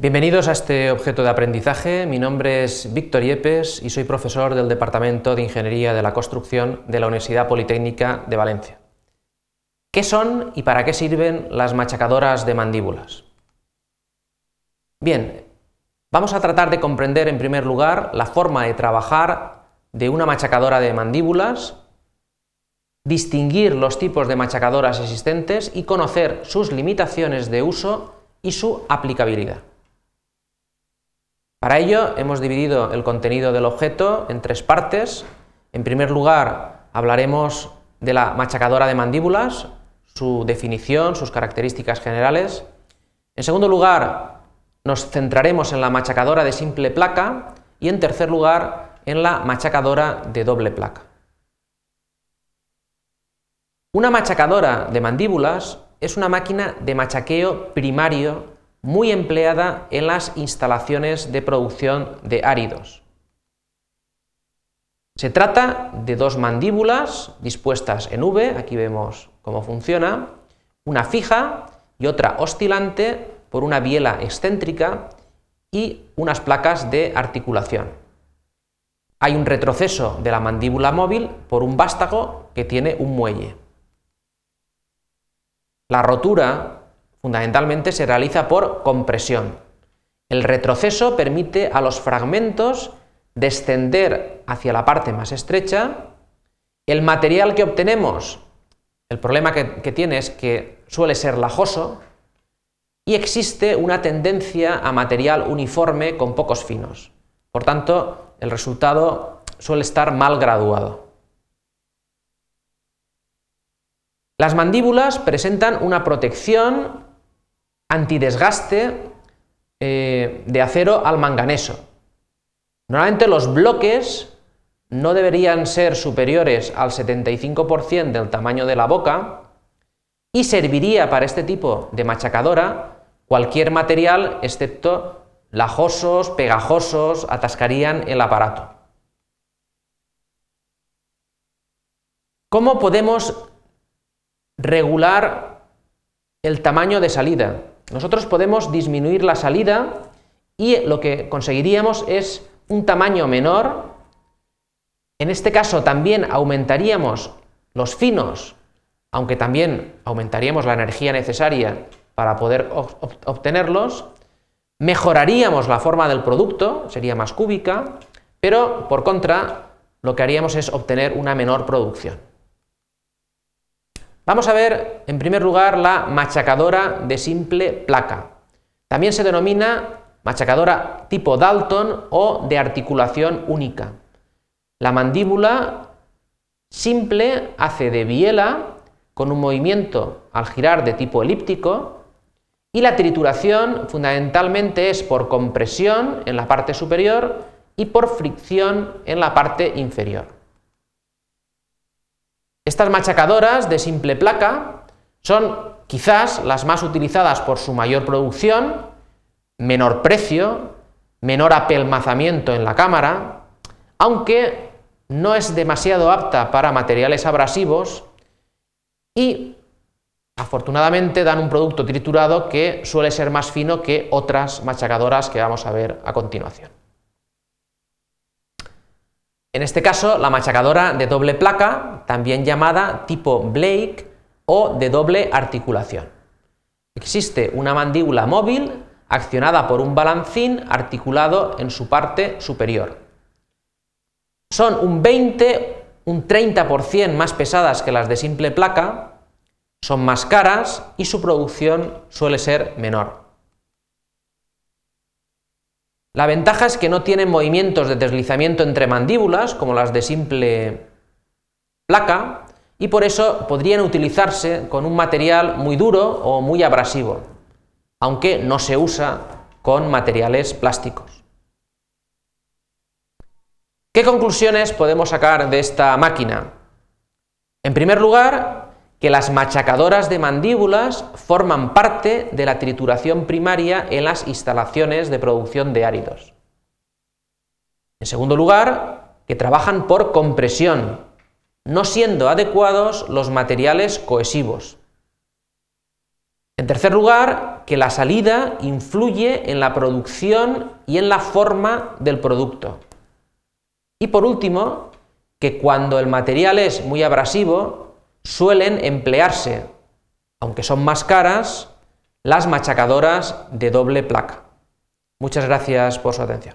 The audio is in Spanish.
Bienvenidos a este objeto de aprendizaje. Mi nombre es Víctor Yepes y soy profesor del Departamento de Ingeniería de la Construcción de la Universidad Politécnica de Valencia. ¿Qué son y para qué sirven las machacadoras de mandíbulas? Bien, vamos a tratar de comprender en primer lugar la forma de trabajar de una machacadora de mandíbulas, distinguir los tipos de machacadoras existentes y conocer sus limitaciones de uso y su aplicabilidad. Para ello hemos dividido el contenido del objeto en tres partes. En primer lugar hablaremos de la machacadora de mandíbulas, su definición, sus características generales. En segundo lugar nos centraremos en la machacadora de simple placa y en tercer lugar en la machacadora de doble placa. Una machacadora de mandíbulas es una máquina de machaqueo primario muy empleada en las instalaciones de producción de áridos. Se trata de dos mandíbulas dispuestas en V, aquí vemos cómo funciona, una fija y otra oscilante por una biela excéntrica y unas placas de articulación. Hay un retroceso de la mandíbula móvil por un vástago que tiene un muelle. La rotura fundamentalmente se realiza por compresión. El retroceso permite a los fragmentos descender hacia la parte más estrecha. El material que obtenemos, el problema que, tiene es que suele ser lajoso y existe una tendencia a material uniforme con pocos finos. Por tanto, el resultado suele estar mal graduado. Las mandíbulas presentan una protección antidesgaste eh, de acero al manganeso. Normalmente los bloques no deberían ser superiores al 75% del tamaño de la boca y serviría para este tipo de machacadora cualquier material excepto lajosos, pegajosos, atascarían el aparato. ¿Cómo podemos regular el tamaño de salida? Nosotros podemos disminuir la salida y lo que conseguiríamos es un tamaño menor. En este caso también aumentaríamos los finos, aunque también aumentaríamos la energía necesaria para poder obtenerlos. Mejoraríamos la forma del producto, sería más cúbica, pero por contra lo que haríamos es obtener una menor producción. Vamos a ver, en primer lugar, la machacadora de simple placa. También se denomina machacadora tipo Dalton o de articulación única. La mandíbula simple hace de biela con un movimiento al girar de tipo elíptico y la trituración fundamentalmente es por compresión en la parte superior y por fricción en la parte inferior. Estas machacadoras de simple placa son quizás las más utilizadas por su mayor producción, menor precio, menor apelmazamiento en la cámara, aunque no es demasiado apta para materiales abrasivos y afortunadamente dan un producto triturado que suele ser más fino que otras machacadoras que vamos a ver a continuación. En este caso, la machacadora de doble placa, también llamada tipo Blake o de doble articulación. Existe una mandíbula móvil accionada por un balancín articulado en su parte superior. Son un 20, un 30% más pesadas que las de simple placa, son más caras y su producción suele ser menor. La ventaja es que no tienen movimientos de deslizamiento entre mandíbulas, como las de simple placa, y por eso podrían utilizarse con un material muy duro o muy abrasivo, aunque no se usa con materiales plásticos. ¿Qué conclusiones podemos sacar de esta máquina? En primer lugar, que las machacadoras de mandíbulas forman parte de la trituración primaria en las instalaciones de producción de áridos. En segundo lugar, que trabajan por compresión, no siendo adecuados los materiales cohesivos. En tercer lugar, que la salida influye en la producción y en la forma del producto. Y por último, que cuando el material es muy abrasivo, suelen emplearse, aunque son más caras, las machacadoras de doble placa. Muchas gracias por su atención.